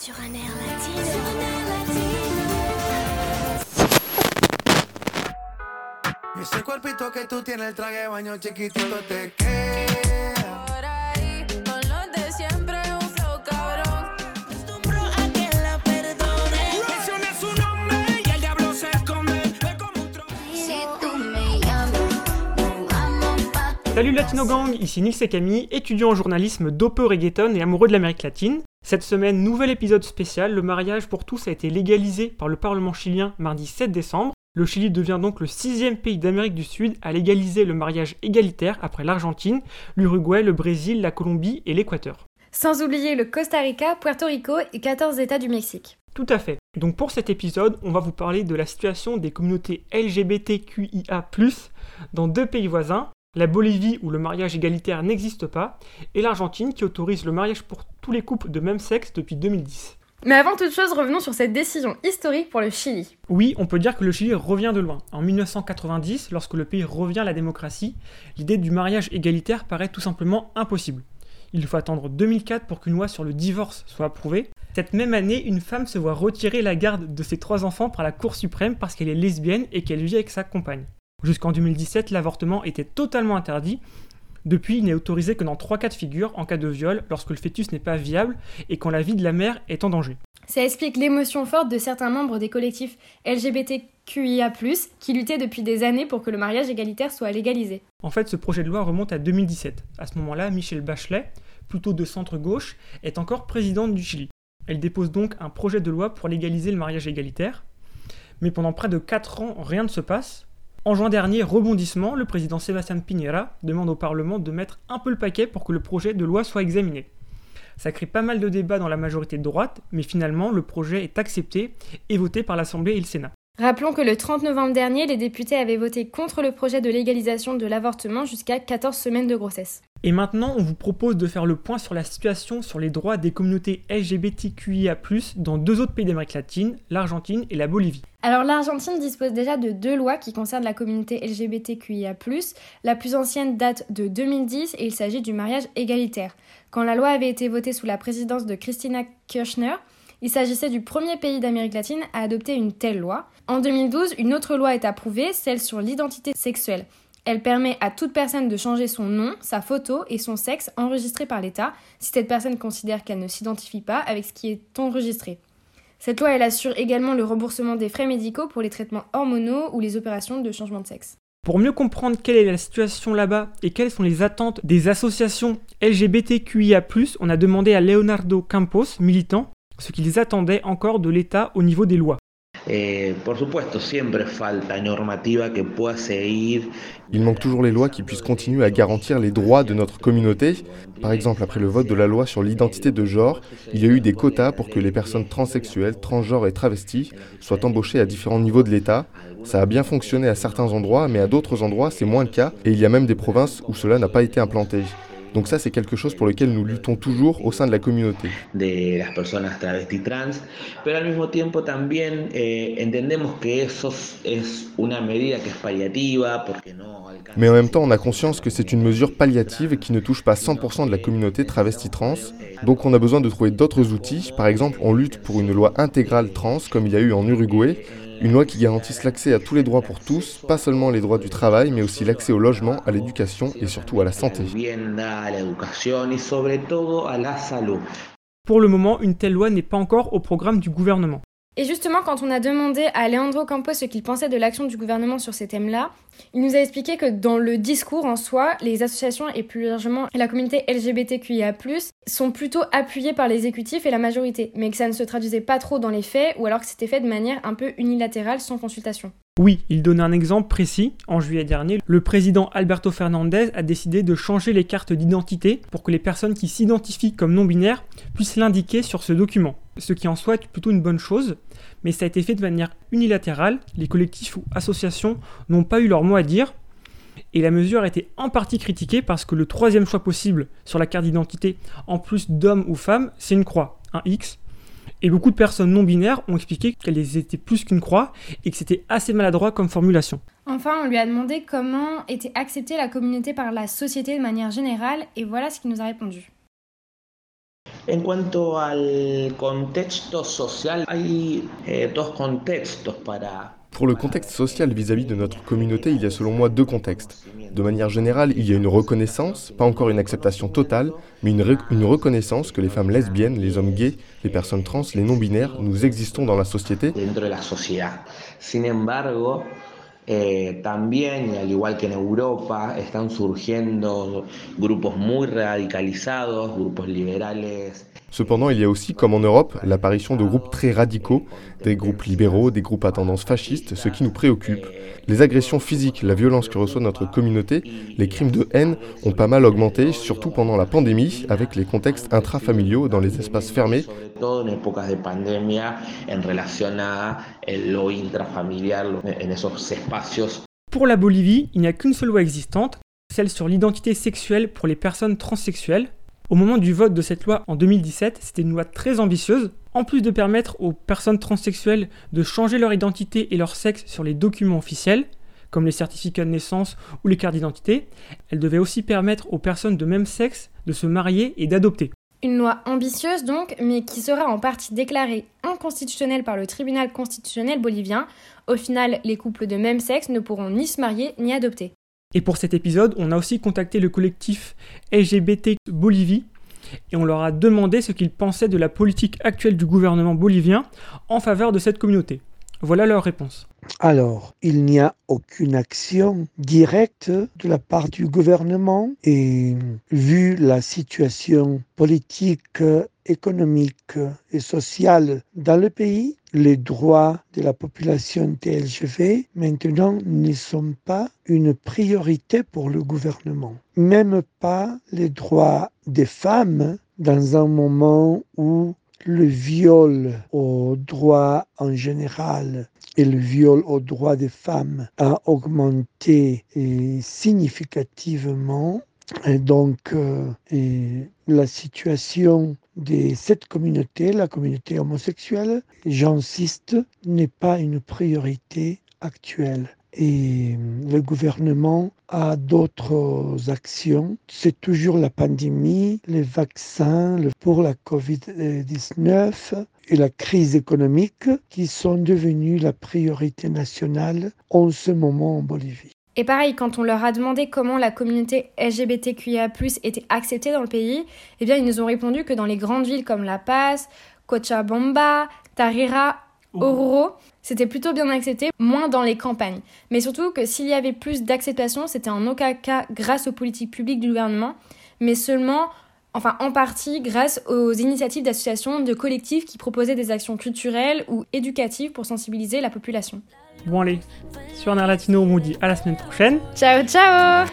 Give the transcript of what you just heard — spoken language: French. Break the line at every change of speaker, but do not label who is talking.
Sur un air latino.
Y ese cuerpito que tú tienes, el traje de baño chiquitito te queda.
Por ahí, con los de siempre, un flow cabrón. Acostumbro a que la perdone.
Menciona su nombre y el diablo se esconde. Ve como un trono.
Si tú me llamas, nos vamos pa'
Salut Latino Gang, ici Nils et Camille, étudiant en journalisme, dopeux reggaeton et amoureux de l'Amérique latine. Cette semaine, nouvel épisode spécial, le mariage pour tous a été légalisé par le Parlement chilien mardi 7 décembre. Le Chili devient donc le sixième pays d'Amérique du Sud à légaliser le mariage égalitaire après l'Argentine, l'Uruguay, le Brésil, la Colombie et l'Équateur.
Sans oublier le Costa Rica, Puerto Rico et 14 États du Mexique.
Tout à fait. Donc pour cet épisode, on va vous parler de la situation des communautés LGBTQIA+, dans deux pays voisins, la Bolivie où le mariage égalitaire n'existe pas, et l'Argentine qui autorise le mariage pour tous les couples de même sexe depuis 2010.
Mais avant toute chose, revenons sur cette décision historique pour le Chili.
Oui, on peut dire que le Chili revient de loin. En 1990, lorsque le pays revient à la démocratie, l'idée du mariage égalitaire paraît tout simplement impossible. Il faut attendre 2004 pour qu'une loi sur le divorce soit approuvée. Cette même année, une femme se voit retirer la garde de ses trois enfants par la Cour suprême parce qu'elle est lesbienne et qu'elle vit avec sa compagne. Jusqu'en 2017, l'avortement était totalement interdit. Depuis, il n'est autorisé que dans trois cas de figure, en cas de viol, lorsque le fœtus n'est pas viable et quand la vie de la mère est en danger.
Ça explique l'émotion forte de certains membres des collectifs LGBTQIA+, qui luttaient depuis des années pour que le mariage égalitaire soit légalisé.
En fait, ce projet de loi remonte à 2017. À ce moment-là, Michelle Bachelet, plutôt de centre-gauche, est encore présidente du Chili. Elle dépose donc un projet de loi pour légaliser le mariage égalitaire. Mais pendant près de 4 ans, rien ne se passe. En juin dernier, rebondissement, le président Sébastien Piñera demande au Parlement de mettre un peu le paquet pour que le projet de loi soit examiné. Ça crée pas mal de débats dans la majorité de droite, mais finalement, le projet est accepté et voté par l'Assemblée et le Sénat.
Rappelons que le 30 novembre dernier, les députés avaient voté contre le projet de légalisation de l'avortement jusqu'à 14 semaines de grossesse.
Et maintenant, on vous propose de faire le point sur la situation sur les droits des communautés LGBTQIA+, dans deux autres pays d'Amérique latine, l'Argentine et la Bolivie.
Alors l'Argentine dispose déjà de deux lois qui concernent la communauté LGBTQIA+. La plus ancienne date de 2010 et il s'agit du mariage égalitaire. Quand la loi avait été votée sous la présidence de Christina Kirchner, il s'agissait du premier pays d'Amérique latine à adopter une telle loi. En 2012, une autre loi est approuvée, celle sur l'identité sexuelle. Elle permet à toute personne de changer son nom, sa photo et son sexe enregistrés par l'État si cette personne considère qu'elle ne s'identifie pas avec ce qui est enregistré. Cette loi, elle assure également le remboursement des frais médicaux pour les traitements hormonaux ou les opérations de changement de sexe.
Pour mieux comprendre quelle est la situation là-bas et quelles sont les attentes des associations LGBTQIA+, on a demandé à Leonardo Campos, militant, ce qu'ils attendaient encore de l'État au niveau des lois.
Eh.
Il manque toujours les lois qui puissent continuer à garantir les droits de notre communauté. Par exemple, après le vote de la loi sur l'identité de genre, il y a eu des quotas pour que les personnes transsexuelles, transgenres et travesties soient embauchées à différents niveaux de l'État. Ça a bien fonctionné à certains endroits, mais à d'autres endroits, c'est moins le cas, et il y a même des provinces où cela n'a pas été implanté. Donc ça, c'est quelque chose pour lequel nous luttons toujours au sein de la communauté.
de las personas travesti trans, pero al mismo tiempo también eh, entendemos que eso es una medida que es paliativa, porque no.
Mais en même temps, on a conscience que c'est une mesure palliative qui ne touche pas 100% de la communauté travesti-trans. Donc on a besoin de trouver d'autres outils. Par exemple, on lutte pour une loi intégrale trans, comme il y a eu en Uruguay. Une loi qui garantisse l'accès à tous les droits pour tous, pas seulement les droits du travail, mais aussi l'accès au logement, à l'éducation et surtout à la santé.
Pour le moment, une telle loi n'est pas encore au programme du gouvernement.
Et justement, quand on a demandé à Leandro Campos ce qu'il pensait de l'action du gouvernement sur ces thèmes-là, il nous a expliqué que dans le discours en soi, les associations et plus largement la communauté LGBTQIA+, sont plutôt appuyées par l'exécutif et la majorité, mais que ça ne se traduisait pas trop dans les faits ou alors que c'était fait de manière un peu unilatérale sans consultation.
Oui, il donne un exemple précis. En juillet dernier, le président Alberto Fernandez a décidé de changer les cartes d'identité pour que les personnes qui s'identifient comme non-binaires puissent l'indiquer sur ce document. Ce qui en soit est plutôt une bonne chose, mais ça a été fait de manière unilatérale. Les collectifs ou associations n'ont pas eu leur mot à dire. Et la mesure a été en partie critiquée parce que le troisième choix possible sur la carte d'identité, en plus d'homme ou femme, c'est une croix, un X. Et beaucoup de personnes non binaires ont expliqué qu'elles étaient plus qu'une croix et que c'était assez maladroit comme formulation.
Enfin, on lui a demandé comment était acceptée la communauté par la société de manière générale, et voilà ce qu'il nous a répondu.
En cuanto al contexto social, hay eh, dos contextos para
Pour le contexte social vis-à-vis de notre communauté, il y a selon moi deux contextes. De manière générale, il y a une reconnaissance, pas encore une acceptation totale, mais une, re- une reconnaissance que les femmes lesbiennes, les hommes gays, les personnes trans, les non-binaires, nous existons dans la société
eh, también, al igual que en Europa, están surgiendo grupos muy radicalizados, grupos liberales,
Cependant, il y a aussi, comme en Europe, l'apparition de groupes très radicaux, des groupes libéraux, des groupes à tendance fasciste, ce qui nous préoccupe. Les agressions physiques, la violence que reçoit notre communauté, les crimes de haine ont pas mal augmenté, surtout pendant la pandémie, avec les contextes intrafamiliaux dans les espaces fermés.
Pour la Bolivie, il n'y a qu'une seule loi existante, celle sur l'identité sexuelle pour les personnes transsexuelles. Au moment du vote de cette loi en 2017, c'était une loi très ambitieuse. En plus de permettre aux personnes transsexuelles de changer leur identité et leur sexe sur les documents officiels, comme les certificats de naissance ou les cartes d'identité, elle devait aussi permettre aux personnes de même sexe de se marier et d'adopter.
Une loi ambitieuse donc, mais qui sera en partie déclarée inconstitutionnelle par le tribunal constitutionnel bolivien. Au final, les couples de même sexe ne pourront ni se marier ni adopter.
Et pour cet épisode, on a aussi contacté le collectif LGBT Bolivie et on leur a demandé ce qu'ils pensaient de la politique actuelle du gouvernement bolivien en faveur de cette communauté. Voilà leur réponse.
Alors, il n'y a aucune action directe de la part du gouvernement et vu la situation politique, économique et sociale dans le pays, les droits de la population TLGV maintenant ne sont pas une priorité pour le gouvernement. Même pas les droits des femmes dans un moment où le viol aux droits en général et le viol aux droits des femmes a augmenté significativement. Et donc, euh, la situation de cette communauté, la communauté homosexuelle, j'insiste, n'est pas une priorité actuelle. Et le gouvernement a d'autres actions. C'est toujours la pandémie, les vaccins pour la COVID-19 et la crise économique qui sont devenus la priorité nationale en ce moment en Bolivie.
Et pareil, quand on leur a demandé comment la communauté LGBTQIA+ était acceptée dans le pays, eh bien ils nous ont répondu que dans les grandes villes comme La Paz, Cochabamba, Tarira, Oruro, c'était plutôt bien accepté, moins dans les campagnes. Mais surtout que s'il y avait plus d'acceptation, c'était en aucun cas grâce aux politiques publiques du gouvernement, mais seulement, enfin en partie grâce aux initiatives d'associations, de collectifs qui proposaient des actions culturelles ou éducatives pour sensibiliser la population.
Bon allez, sur Air Latino, on vous dit à la semaine prochaine.
Ciao, ciao